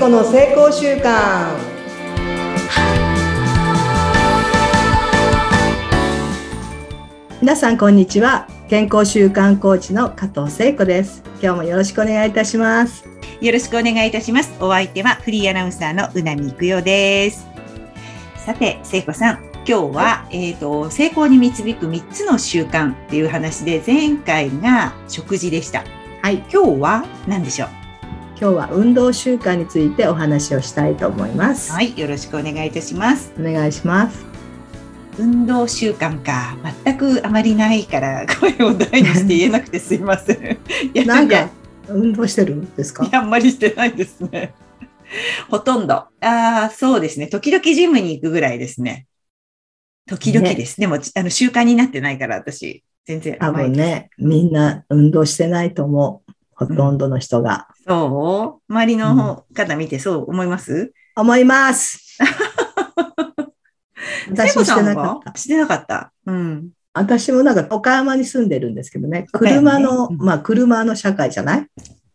子の成功習慣皆さんこんにちは。健康習慣コーチの加藤聖子です。今日もよろしくお願いいたします。よろしくお願いいたします。お相手はフリーアナウンサーのうなみいくよです。さて、聖子さん、今日は、えっ、と、成功に導く3つの習慣っていう話で、前回が食事でした。はい。今日は何でしょう？今日は運動習慣についてお話をしたいと思います、はい、よろしくお願いいたします。お願いします運動習慣か、全くあまりないから、声を大にして言えなくてすいません。い やなんか運動してるんですか？いや、あんまりしてないですね。ほとんど。ああ、そうですね。時々ジムに行くぐらいですね。時々です。でも、あの、習慣になってないから、私、全然多甘いです。分ねみんな運動してないと思うほとんどの人が、そう？周りの方見てそう思います？思います 私もしてなかったしてなかった？うん。私もなんか岡山に住んでるんですけどね、車の、うんまあ車の社会じゃない、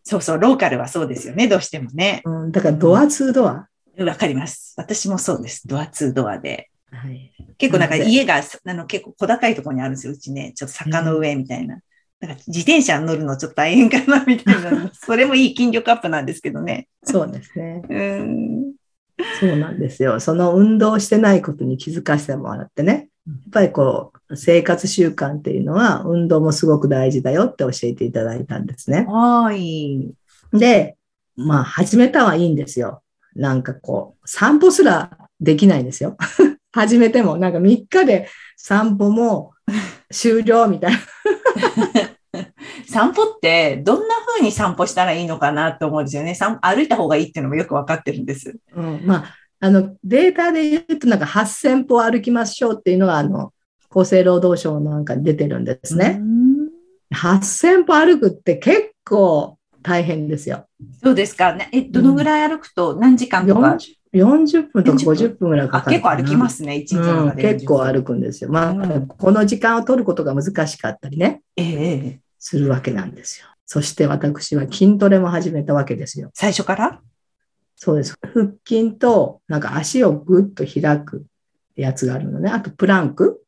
そうそう、ローカルはそうですよね。どうしてもね。うん、だからドアツードア？わかります。私もそうです。ドアツードアで。はい。結構なんか家が、あの結構小高いところにあるんですよ、うちね。ちょっと坂の上みたいな。なんか自転車乗るのちょっと大変かなみたいな。それもいい筋力アップなんですけどね。そうですね。うん。そうなんですよ。その運動してないことに気づかせてもらってね。やっぱりこう、生活習慣っていうのは運動もすごく大事だよって教えていただいたんですね。はい。で、まあ始めたはいいんですよ。なんかこう、散歩すらできないんですよ。始めても、なんか3日で散歩も終了みたいな。散歩ってどんな風に散歩したらいいのかなと思うんですよね。散歩いた方がいいっていうのもよくわかってるんです。うん、まあ、あの、データで言うと、なんか8000歩歩きましょうっていうのが、あの、厚生労働省なんかに出てるんですね。うん。8000歩歩くって結構大変ですよ。そうですか。ねえ、どのぐらい歩くと何時間とか、40分とか40分50分ぐらいかあかるかな。結構歩きますね、一日のうん。結構歩くんですよ。まあ、うんこの時間を取ることが難しかったりね、ええええするわけなんですよ。そして私は筋トレも始めたわけですよ。最初から？そうです。腹筋と、なんか足をぐっと開くやつがあるのね。あとプランク。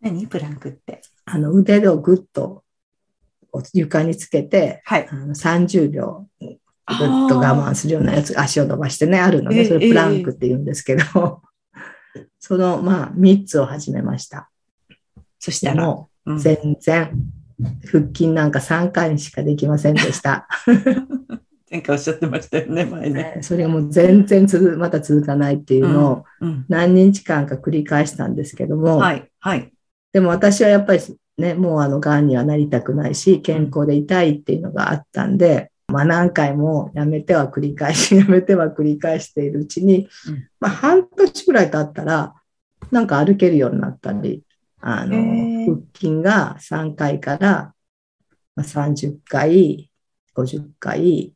何？プランクって。あの腕をぐっと床につけて、はい。あの30秒ぐっあとー我慢するようなやつ、足を伸ばしてね、あるので、ええそれプランクって言うんですけど、その、まあ、3つを始めました。そしたら、でも、うん全然、腹筋なんか3回しかできませんでした。前回おっしゃってましたよね、前ね。ねそれがもう全然つづまた続かないっていうのをうん。何日間か繰り返したんですけども、はい、はい。でも私はやっぱりね、もうあの、癌にはなりたくないし、健康でいたいっていうのがあったんで、まあ何回もやめては繰り返し、やめては繰り返しているうちにうん、まあ半年ぐらい経ったら、なんか歩けるようになったり、あの腹筋が3回からまあ30回、50回、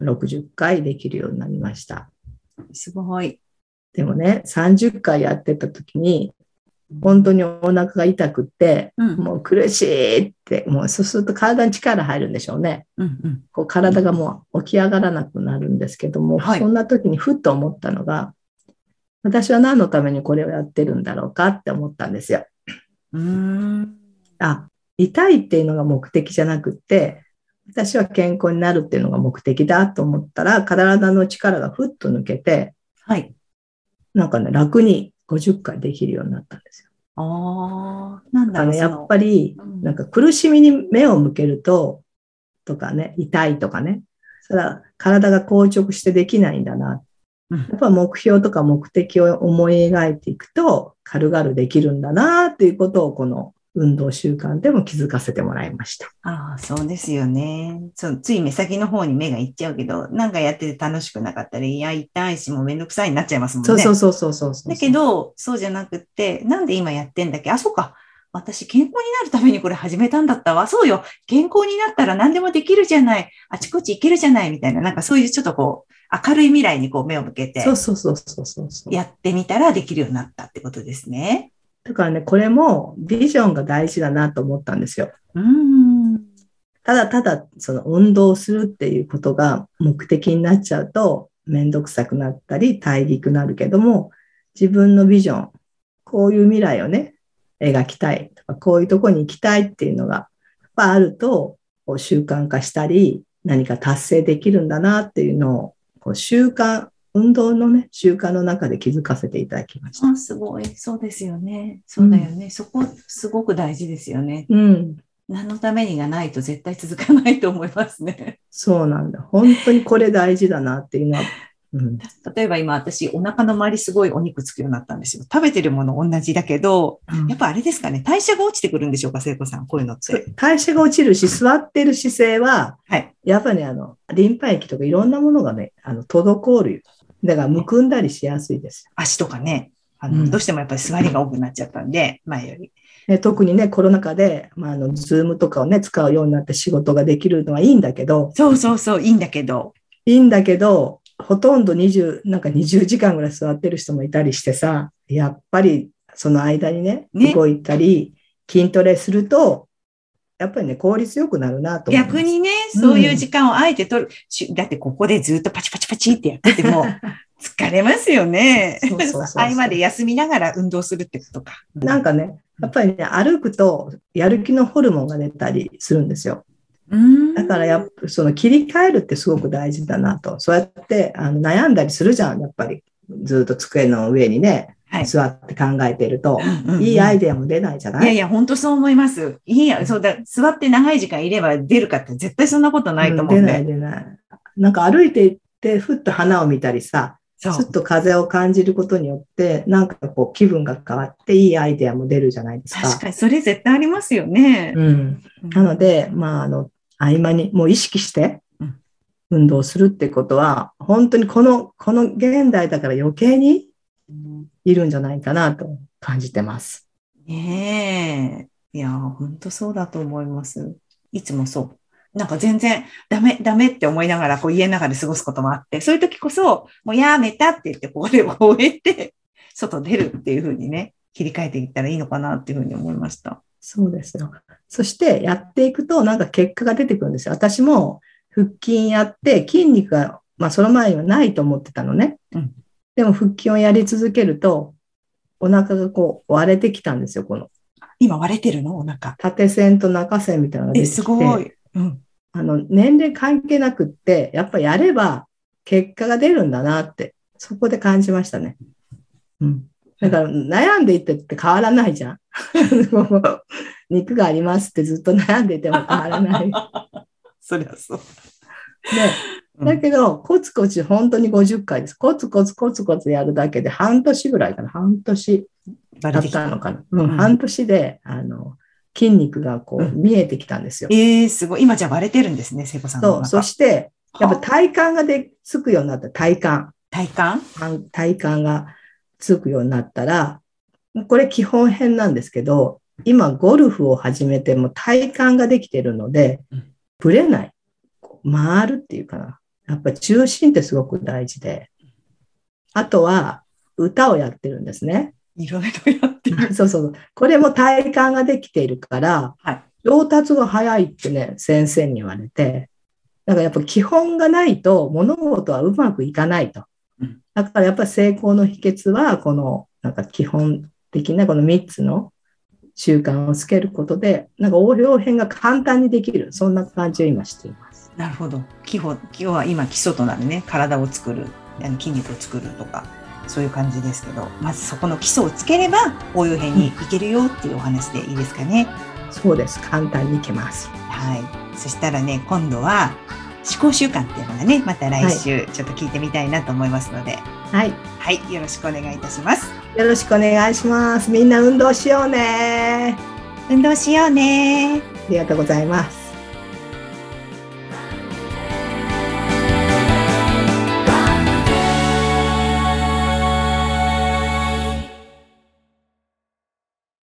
60回できるようになりました。すごい。でもね、30回やってた時に、本当にお腹が痛くって、うん。もう苦しいって、もうそうすると体に力入るんでしょうね。うんうん。こう体がもう起き上がらなくなるんですけども、はいそんな時にふっと思ったのが、私は何のためにこれをやってるんだろうかって思ったんですよ。うーん。あ、痛いっていうのが目的じゃなくって、私は健康になるっていうのが目的だと思ったら、体の力がふっと抜けて、はい。なんかね、楽に50回できるようになったんですよ。ああ、なんだろう、やっり、ぱり、うんなんか苦しみに目を向けると、とかね、痛いとかね、それは体が硬直してできないんだな。うんやっぱ目標とか目的を思い描いていくと、軽々できるんだなっていうことを、この運動習慣でも気づかせてもらいました。ああ、そうですよね。そう、つい目先の方に目がいっちゃうけど、なんかやってて楽しくなかったり、いや、痛いし、もうめんどくさいになっちゃいますもんね。そうそうそうそうそうそう。だけど、そうじゃなくって、なんで今やってんだっけ？あ、そうか。私、健康になるためにこれ始めたんだったわ。そうよ。健康になったら何でもできるじゃない。あちこち行けるじゃない。みたいな、なんかそういうちょっとこう、明るい未来にこう目を向けてそうそうそうそうそうそう。やってみたらできるようになったってことですね。だからね、これもビジョンが大事だなと思ったんですよ。うん。ただただその運動するっていうことが目的になっちゃうと、めんどくさくなったり大陸なるけども、自分のビジョン、こういう未来をね、描きたいとか、こういうとこに行きたいっていうのが、やっぱあると、こう習慣化したり、何か達成できるんだなっていうのを、こう習慣、運動のね、習慣の中で気づかせていただきました。あ、すごい。そうですよね。そうだよね。そこ、すごく大事ですよね。うん。何のためにがないと絶対続かないと思いますね。そうなんだ。本当にこれ大事だなっていうのは。うん、例えば今私お腹の周りすごいお肉つくようになったんですよ。食べてるもの同じだけど、やっぱあれですかね、代謝が落ちてくるんでしょうか、聖子さん、こういうのって。代謝が落ちるし、座ってる姿勢は、はい。やっぱりね、あの、リンパ液とかいろんなものがね、あの、滞るよ。だから、むくんだりしやすいです。足とかね、あの、うんどうしてもやっぱり座りが多くなっちゃったんで、前より。ね、特にね、コロナ禍で、まあ、あの、ズームとかをね、使うようになって仕事ができるのはいいんだけど、そうそうそう、いいんだけど。いいんだけど、ほとんど20、なんか20時間ぐらい座ってる人もいたりしてさ、やっぱりその間にね、ね動いたり、筋トレすると、やっぱりね、効率よくなるなと逆にね、そういう時間をあえて取る。しだってここでずっとパチパチパチってやってても、疲れますよね。そうそうそうそう 合間で休みながら運動するってことか。なんかね、やっぱりね、歩くとやる気のホルモンが出たりするんですよ。うんだからやっぱその切り替えるってすごく大事だなと。そうやってあの悩んだりするじゃん、やっぱり。ずっと机の上にね、はい。座って考えてると、うんうんいいアイデアも出ないじゃない？いやいや、本当そう思います。いいや、そうだ、座って長い時間いれば出るかって絶対そんなことないと思ううん。出ない出ない。なんか歩いていって、ふっと花を見たりさ、そうふっと風を感じることによって、なんかこう気分が変わっていいアイデアも出るじゃないですか。確かに、それ絶対ありますよね。うん。なので、まあ、あの、合間にもう意識してうん運動するってことは、本当にこの、この現代だから余計にうんいるんじゃないかなと感じてます。ねえ。いや、本当そうだと思います。いつもそう。なんか全然ダメ、ダメって思いながら、こう家の中で過ごすこともあって、そういう時こそ、もうやめたって言って、これを終えて、外出るっていうふうにね、切り替えていったらいいのかなっていうふうに思いました。そうですよ。そしてやっていくとなんか結果が出てくるんですよ。私も腹筋やって筋肉が、まあその前にはないと思ってたのね。うんでも腹筋をやり続けると、お腹がこう割れてきたんですよ。この今割れてるの？お腹。縦線と中線みたいなのが出え、てきて。すごい。うん。あの、年齢関係なくって、やっぱやれば結果が出るんだなって、そこで感じましたね。うん。だから悩んでいってって変わらないじゃん。肉がありますってずっと悩んでいても変わらない。そりゃそう。で、だけど、コツコツ本当に50回です。コツコツコツコツやるだけで半年ぐらいかな。半年だったたのかな。うん、うん半年で、あの、筋肉がこううん見えてきたんですよ。えー、すごい。今じゃ割れてるんですね、聖子さんのそう。そして、やっぱは体幹がでつくようになった、体幹。体幹？体体幹がつくようになったら、これ基本編なんですけど、今ゴルフを始めても体幹ができてるのでうん、ぶれない。回るっていうかな。やっぱ中心ってすごく大事で。あとは歌をやってるんですね。いろいろやってる。そうそう。これも体幹ができているから、はい。上達が早いってね、先生に言われて、だからやっぱ基本がないと物事はうまくいかないとうん。だからやっぱり成功の秘訣は、このなんか基本的なこの3つの習慣をつけることで、なんか応用編が簡単にできる、そんな感じを今しています。なるほど。基本、今日は今基礎となるね、体を作る、あの筋肉を作るとか、そういう感じですけど、まずそこの基礎をつければ応用編にいけるよっていうお話でいいですかね。そうです。簡単にいけます。はい。そしたらね、今度は思考習慣っていうのがね、また来週ちょっと聞いてみたいなと思いますので、はい。はい、よろしくお願いいたします。よろしくお願いします。みんな運動しようね。運動しようね。ありがとうございます。